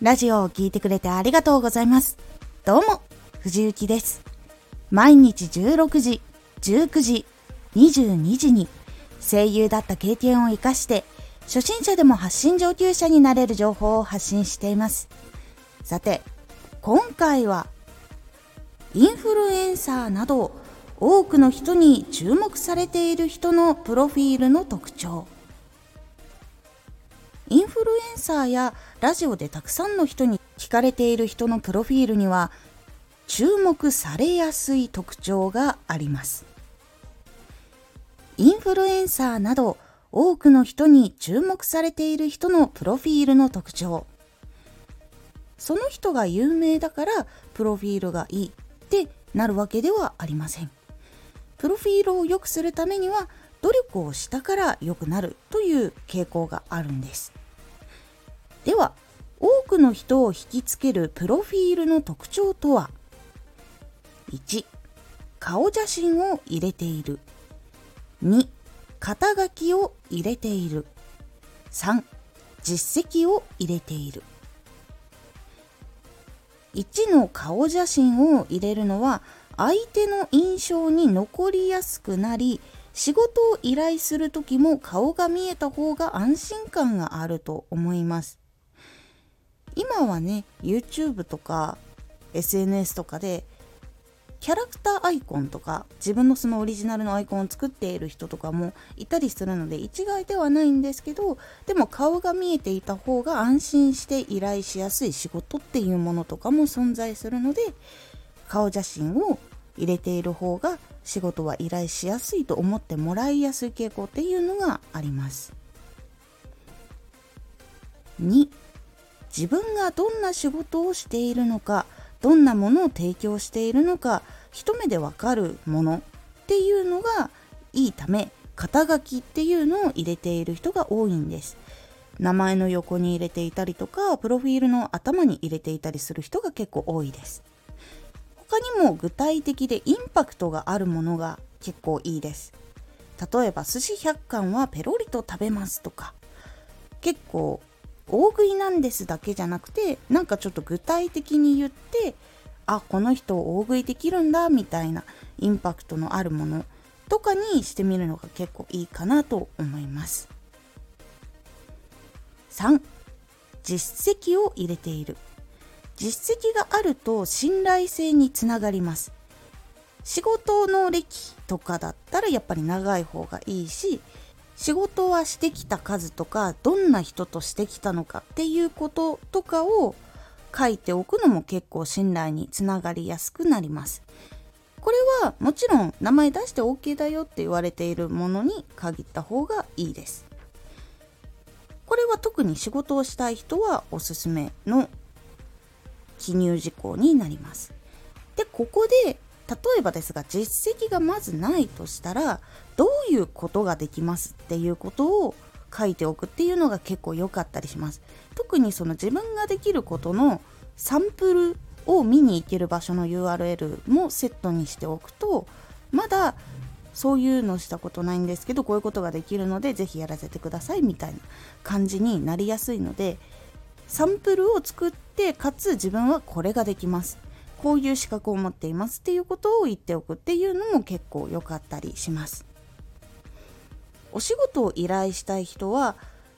ラジオを聴いてくれてありがとうございます。どうも、藤幸です。毎日16時、19時、22時に声優だった経験を活かして初心者でも発信上級者になれる情報を発信しています。さて、今回はインフルエンサーなど多くの人に注目されている人のプロフィールの特徴インフルエンサーやラジオでたくさんの人に聞かれている人のプロフィールには注目されやすい特徴があります。インフルエンサーなど多くの人に注目されている人のプロフィールの特徴。その人が有名だからプロフィールがいいってなるわけではありません。プロフィールを良くするためには努力をしたから良くなるという傾向があるんです。では多くの人を引きつけるプロフィールの特徴とは？1顔写真を入れている。2肩書きを入れている。3実績を入れている。1の顔写真を入れるのは相手の印象に残りやすくなり仕事を依頼する時も顔が見えた方が安心感があると思います。今はね YouTube とか SNS とかでキャラクターアイコンとか自分のそのオリジナルのアイコンを作っている人とかもいたりするので一概ではないんですけどでも顔が見えていた方が安心して依頼しやすい仕事っていうものとかも存在するので顔写真を入れている方が仕事は依頼しやすいと思ってもらいやすい傾向っていうのがあります。2自分がどんな仕事をしているのかどんなものを提供しているのか一目でわかるものっていうのがいいため肩書きっていうのを入れている人が多いんです名前の横に入れていたりとかプロフィールの頭に入れていたりする人が結構多いです他にも具体的でインパクトがあるものが結構いいです。例えば寿司100貫はペロリと食べますとか。結構大食いなんですだけじゃなくてなんかちょっと具体的に言ってあこの人大食いできるんだみたいなインパクトのあるものとかにしてみるのが結構いいかなと思います。3実績を入れている。実績があると信頼性につながります仕事の歴とかだったらやっぱり長い方がいいし仕事はしてきた数とかどんな人としてきたのかっていうこととかを書いておくのも結構信頼につながりやすくなります。これはもちろん名前出して OK だよって言われているものに限った方がいいです。これは特に仕事をしたい人はおすすめの記入事項になります。で、ここで例えばですが実績がまずないとしたらどういうことができますっていうことを書いておくっていうのが結構良かったりします特にその自分ができることのサンプルを見に行ける場所の URL もセットにしておくとまだそういうのしたことないんですけどこういうことができるのでぜひやらせてくださいみたいな感じになりやすいのでサンプルを作ってかつ自分はこれができますこういう資格を持っていますっていうことを言っておくっていうのも結構良かったりします。お仕事を依頼したい人は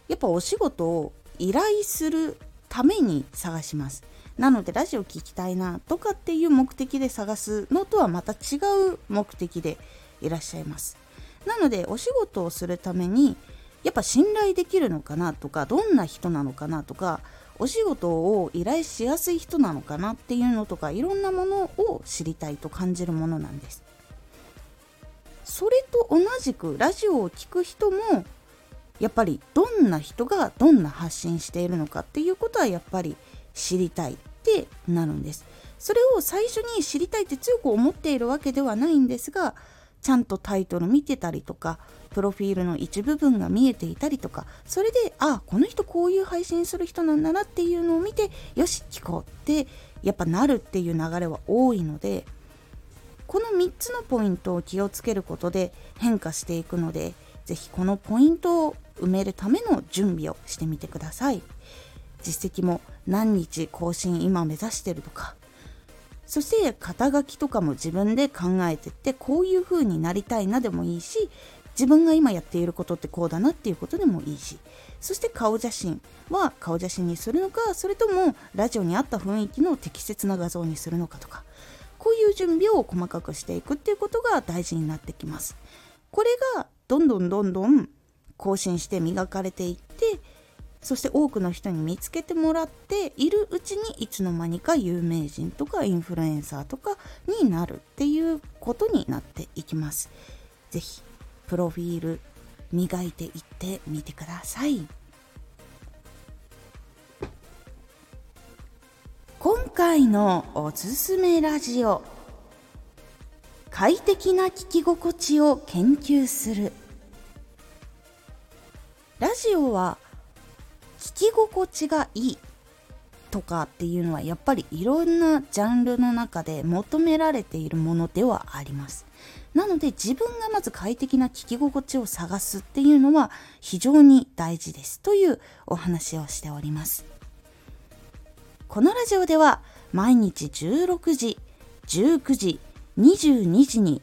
やっぱお仕事を依頼するために探します。なのでラジオ聞きたいなとかっていう目的で探すのとはまた違う目的でいらっしゃいます。なのでお仕事をするためにやっぱ信頼できるのかなとかどんな人なのかなとかお仕事を依頼しやすい人なのかなっていうのとかいろんなものを知りたいと感じるものなんです。それと同じくラジオを聴く人もやっぱりどんな人がどんな発信しているのかっていうことはやっぱり知りたいってなるんです。それを最初に知りたいって強く思っているわけではないんですがちゃんとタイトル見てたりとかプロフィールの一部分が見えていたりとかそれであこの人こういう配信する人なんだなっていうのを見てよし聞こうってやっぱなるっていう流れは多いのでこの3つのポイントを気をつけることで変化していくので是非このポイントを埋めるための準備をしてみてください。実績も何日更新今目指してるとかそして肩書きとかも自分で考えてってこういう風になりたいなでもいいし自分が今やっていることってこうだなっていうことでもいいし。そして顔写真は顔写真にするのかそれともラジオに合った雰囲気の適切な画像にするのかとか。こういう準備を細かくしていくっていうことが大事になってきます。これがどんどんどんどん更新して磨かれていってそして多くの人に見つけてもらっているうちにいつの間にか有名人とかインフルエンサーとかになるっていうことになっていきます。ぜひプロフィール磨いていってみてください。今回のおすすめラジオ快適な聞き心地を研究するラジオは聞き心地がいいとかっていうのはやっぱりいろんなジャンルの中で求められているものではあります。なので自分がまず快適な聞き心地を探すっていうのは非常に大事ですというお話をしております。このラジオでは毎日16時19時22時に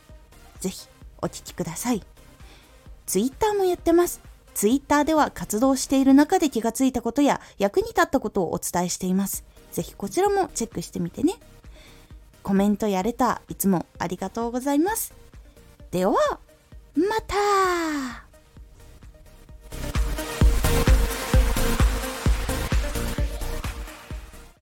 ぜひお聴きください。ツイッターもやってます。ツイッターでは活動している中で気がついたことや役に立ったことをお伝えしています。ぜひこちらもチェックしてみてね。コメントやれたいつもありがとうございます。では、また